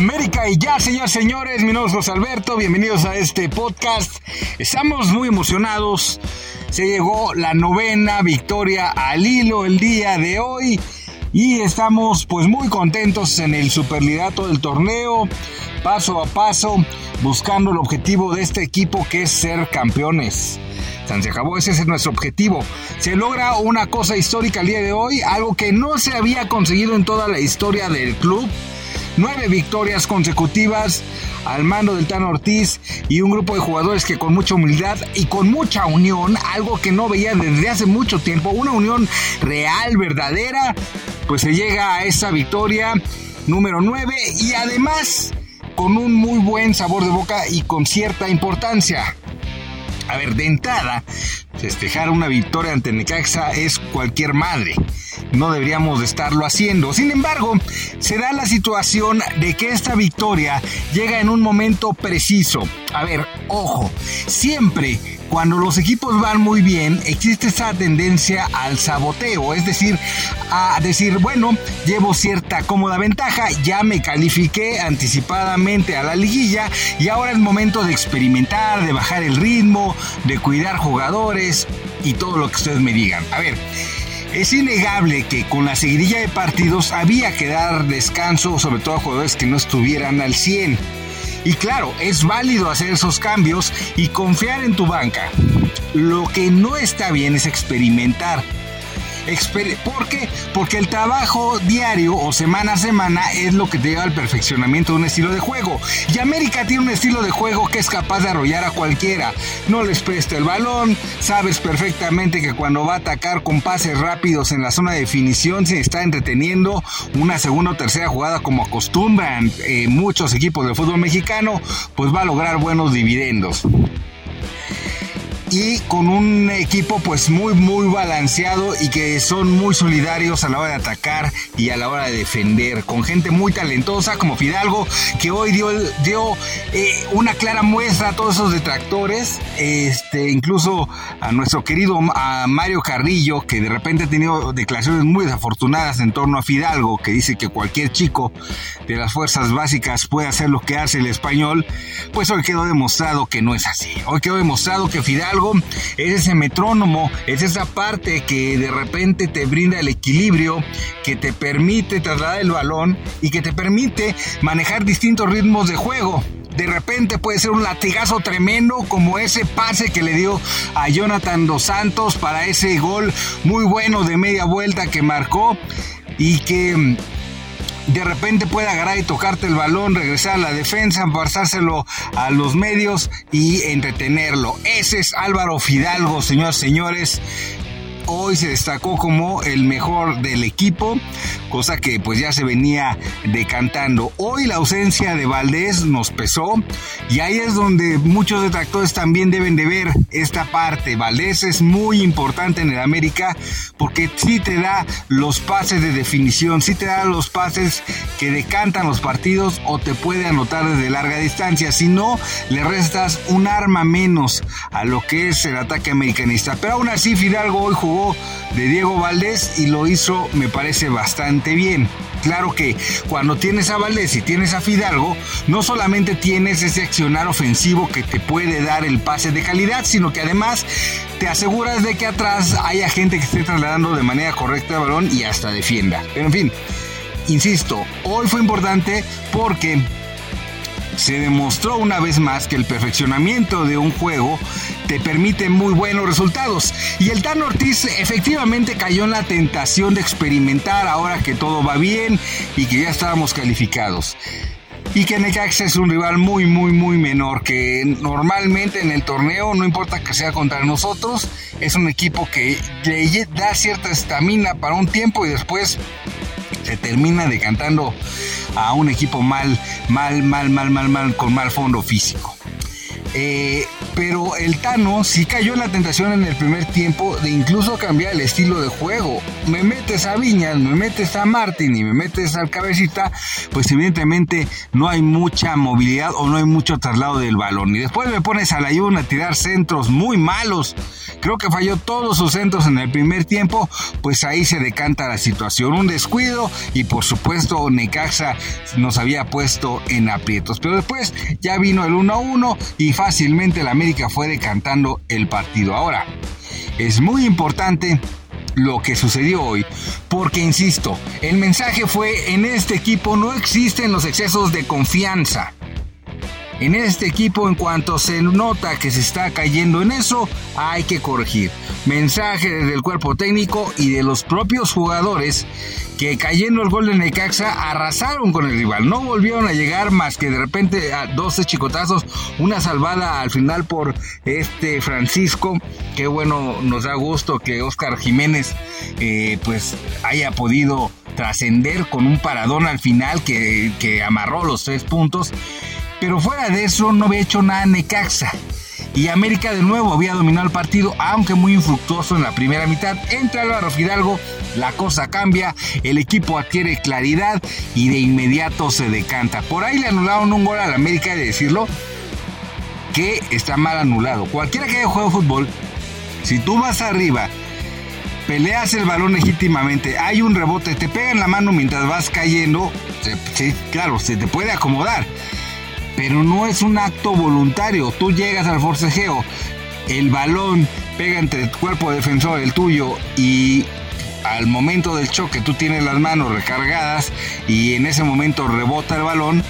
América y ya, señores, señores, mi nombre es José Alberto, bienvenidos a este podcast. Estamos muy emocionados. Se llegó la novena victoria al hilo el día de hoy y estamos pues muy contentos en el superliderato del torneo, paso a paso, buscando el objetivo de este equipo que es ser campeones. Se acabó, ese es nuestro objetivo. Se logra una cosa histórica el día de hoy, algo que no se había conseguido en toda la historia del club nueve victorias consecutivas al mando del Tano Ortiz y un grupo de jugadores que con mucha humildad y con mucha unión, algo que no veía desde hace mucho tiempo, una unión real, verdadera, pues se llega a esa victoria número 9 y además con un muy buen sabor de boca y con cierta importancia. A ver, de entrada, festejar una victoria ante Necaxa es cualquier madre no deberíamos de estarlo haciendo. Sin embargo, se da la situación de que esta victoria llega en un momento preciso. A ver, ojo, siempre cuando los equipos van muy bien, existe esa tendencia al saboteo, es decir, a decir, bueno, llevo cierta cómoda ventaja, ya me califiqué anticipadamente a la liguilla y ahora es momento de experimentar, de bajar el ritmo, de cuidar jugadores y todo lo que ustedes me digan. A ver, es innegable que con la seguidilla de partidos había que dar descanso, sobre todo a jugadores que no estuvieran al 100. Y claro, es válido hacer esos cambios y confiar en tu banca. Lo que no está bien es experimentar ¿Por qué? Porque el trabajo diario o semana a semana es lo que te lleva al perfeccionamiento de un estilo de juego. Y América tiene un estilo de juego que es capaz de arrollar a cualquiera. No les presta el balón, sabes perfectamente que cuando va a atacar con pases rápidos en la zona de definición se está entreteniendo una segunda o tercera jugada como acostumbran eh, muchos equipos del fútbol mexicano, pues va a lograr buenos dividendos y con un equipo pues muy muy balanceado y que son muy solidarios a la hora de atacar y a la hora de defender con gente muy talentosa como Fidalgo que hoy dio, dio eh, una clara muestra a todos esos detractores este incluso a nuestro querido a Mario Carrillo que de repente ha tenido declaraciones muy desafortunadas en torno a Fidalgo que dice que cualquier chico de las fuerzas básicas puede hacer lo que hace el español pues hoy quedó demostrado que no es así. Hoy quedó demostrado que Fidalgo es ese metrónomo, es esa parte que de repente te brinda el equilibrio, que te permite trasladar el balón y que te permite manejar distintos ritmos de juego. De repente puede ser un latigazo tremendo como ese pase que le dio a Jonathan Dos Santos para ese gol muy bueno de media vuelta que marcó y que de repente puede agarrar y tocarte el balón, regresar a la defensa, pasárselo a los medios y entretenerlo. Ese es Álvaro Fidalgo, señores, señores hoy se destacó como el mejor del equipo, cosa que pues ya se venía decantando. Hoy la ausencia de Valdés nos pesó y ahí es donde muchos detractores también deben de ver esta parte. Valdés es muy importante en el América porque sí te da los pases de definición, sí te da los pases que decantan los partidos o te puede anotar desde larga distancia. Si no, le restas un arma menos a lo que es el ataque americanista. Pero aún así Fidalgo hoy jugó de Diego Valdés y lo hizo, me parece, bastante bien. Claro que cuando tienes a Valdés y tienes a Fidalgo, no solamente tienes ese accionar ofensivo que te puede dar el pase de calidad, sino que además te aseguras de que atrás haya gente que esté trasladando de manera correcta el balón y hasta defienda. Pero en fin, insisto, hoy fue importante porque se demostró una vez más que el perfeccionamiento de un juego te permite muy buenos resultados. Y el Tan Ortiz efectivamente cayó en la tentación de experimentar ahora que todo va bien y que ya estábamos calificados y que Necaxa es un rival muy, muy, muy menor, que normalmente en el torneo, no importa que sea contra nosotros, es un equipo que le da cierta estamina para un tiempo y después termina decantando a un equipo mal, mal, mal, mal, mal, mal, con mal fondo físico. Eh, pero el Tano sí cayó en la tentación en el primer tiempo de incluso cambiar el estilo de juego. Me metes a Viñas, me metes a Martín y me metes al cabecita, pues evidentemente no hay mucha movilidad o no hay mucho traslado del balón. Y después me pones a la a tirar centros muy malos. Creo que falló todos sus centros en el primer tiempo, pues ahí se decanta la situación. Un descuido y por supuesto Necaxa nos había puesto en aprietos. Pero después ya vino el 1-1 y fácilmente la Fue decantando el partido. Ahora, es muy importante lo que sucedió hoy, porque insisto, el mensaje fue en este equipo no existen los excesos de confianza. En este equipo, en cuanto se nota que se está cayendo en eso, hay que corregir. Mensaje desde el cuerpo técnico y de los propios jugadores que cayendo el gol de Necaxa arrasaron con el rival. No volvieron a llegar más que de repente a 12 chicotazos, una salvada al final por este Francisco. Qué bueno, nos da gusto que Oscar Jiménez eh, pues haya podido trascender con un paradón al final que, que amarró los tres puntos. Pero fuera de eso no había hecho nada Necaxa. Y América de nuevo había dominado el partido, aunque muy infructuoso en la primera mitad. Entra Álvaro Fidalgo, la cosa cambia, el equipo adquiere claridad y de inmediato se decanta. Por ahí le anularon un gol al América, de decirlo, que está mal anulado. Cualquiera que haya jugado fútbol, si tú vas arriba, peleas el balón legítimamente, hay un rebote, te pega en la mano mientras vas cayendo, claro, se te puede acomodar pero no es un acto voluntario. Tú llegas al forcejeo, el balón pega entre el cuerpo defensor, el tuyo, y al momento del choque tú tienes las manos recargadas y en ese momento rebota el balón,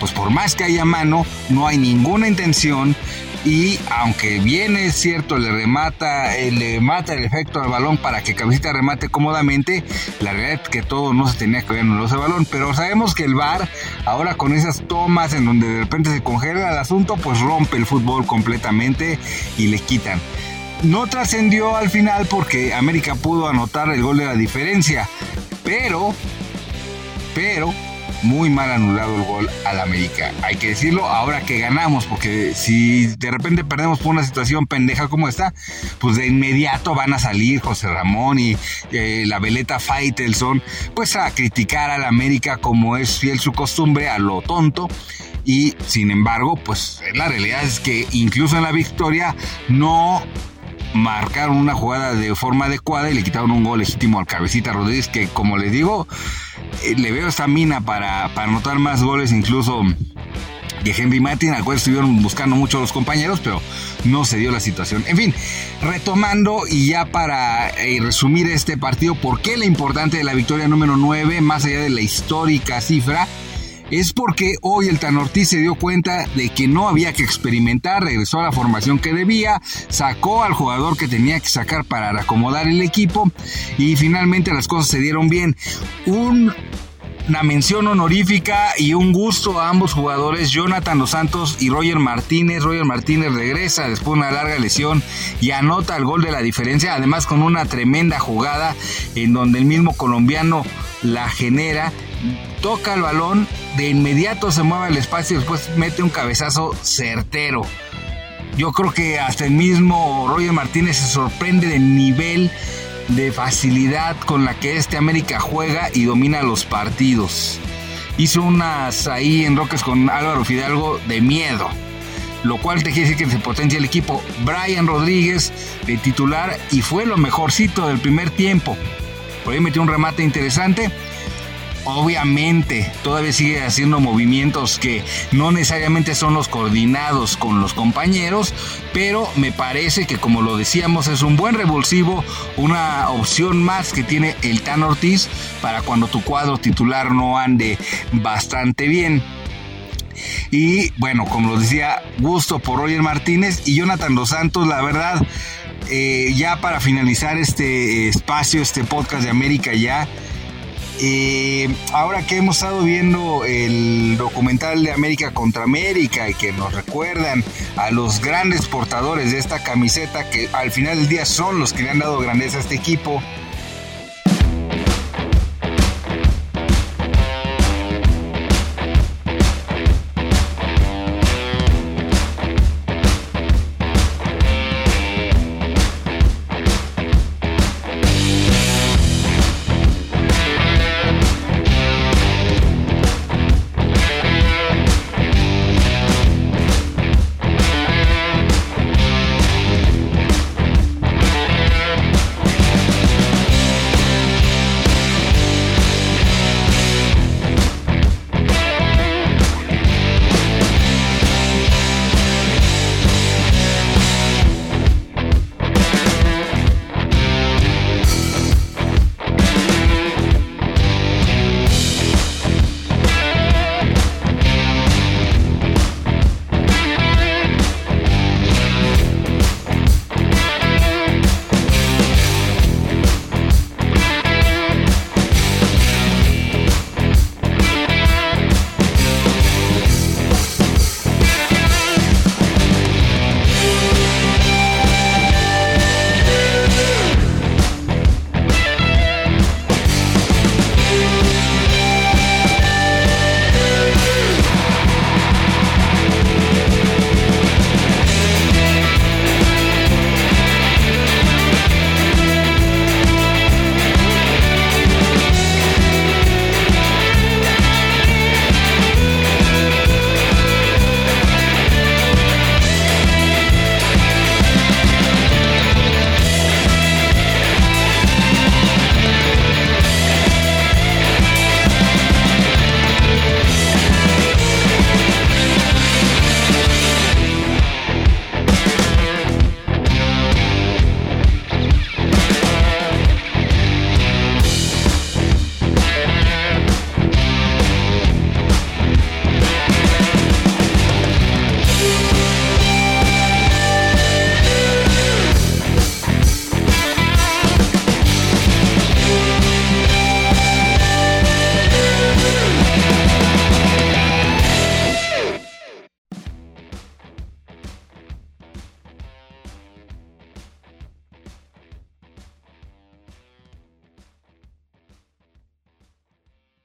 pues por más que haya mano, no hay ninguna intención y aunque bien es cierto le remata eh, le mata el efecto al balón para que Cabecita remate cómodamente la realidad es que todo no se tenía que ver en ese balón pero sabemos que el VAR ahora con esas tomas en donde de repente se congela el asunto pues rompe el fútbol completamente y le quitan. No trascendió al final porque América pudo anotar el gol de la diferencia pero pero muy mal anulado el gol al América. Hay que decirlo ahora que ganamos, porque si de repente perdemos por una situación pendeja como esta, pues de inmediato van a salir José Ramón y eh, la veleta Faitelson, pues a criticar al América como es fiel su costumbre, a lo tonto y sin embargo, pues la realidad es que incluso en la victoria no marcaron una jugada de forma adecuada y le quitaron un gol legítimo al cabecita Rodríguez que como les digo eh, le veo esta mina para, para anotar más goles incluso de Henry Martin, al cual estuvieron buscando mucho los compañeros, pero no se dio la situación. En fin, retomando y ya para eh, resumir este partido, ¿por qué la importante de la victoria número 9, más allá de la histórica cifra? Es porque hoy el Tan Ortiz se dio cuenta de que no había que experimentar, regresó a la formación que debía, sacó al jugador que tenía que sacar para acomodar el equipo y finalmente las cosas se dieron bien. una mención honorífica y un gusto a ambos jugadores, Jonathan Dos Santos y Roger Martínez. Roger Martínez regresa después de una larga lesión y anota el gol de la diferencia, además con una tremenda jugada en donde el mismo colombiano la genera toca el balón, de inmediato se mueve el espacio y después mete un cabezazo certero. Yo creo que hasta el mismo Roger Martínez se sorprende del nivel de facilidad con la que este América juega y domina los partidos. Hizo unas ahí en Roques con Álvaro Fidalgo de miedo, lo cual te quiere decir que se potencia el equipo. Brian Rodríguez de titular y fue lo mejorcito del primer tiempo. Por ahí metió un remate interesante obviamente todavía sigue haciendo movimientos que no necesariamente son los coordinados con los compañeros, pero me parece que como lo decíamos es un buen revulsivo, una opción más que tiene el Tan Ortiz para cuando tu cuadro titular no ande bastante bien. Y bueno, como lo decía, gusto por Roger Martínez y Jonathan Dos Santos, la verdad, eh, ya para finalizar este espacio, este podcast de América ya, eh, ahora que hemos estado viendo el documental de América contra América y que nos recuerdan a los grandes portadores de esta camiseta que al final del día son los que le han dado grandeza a este equipo,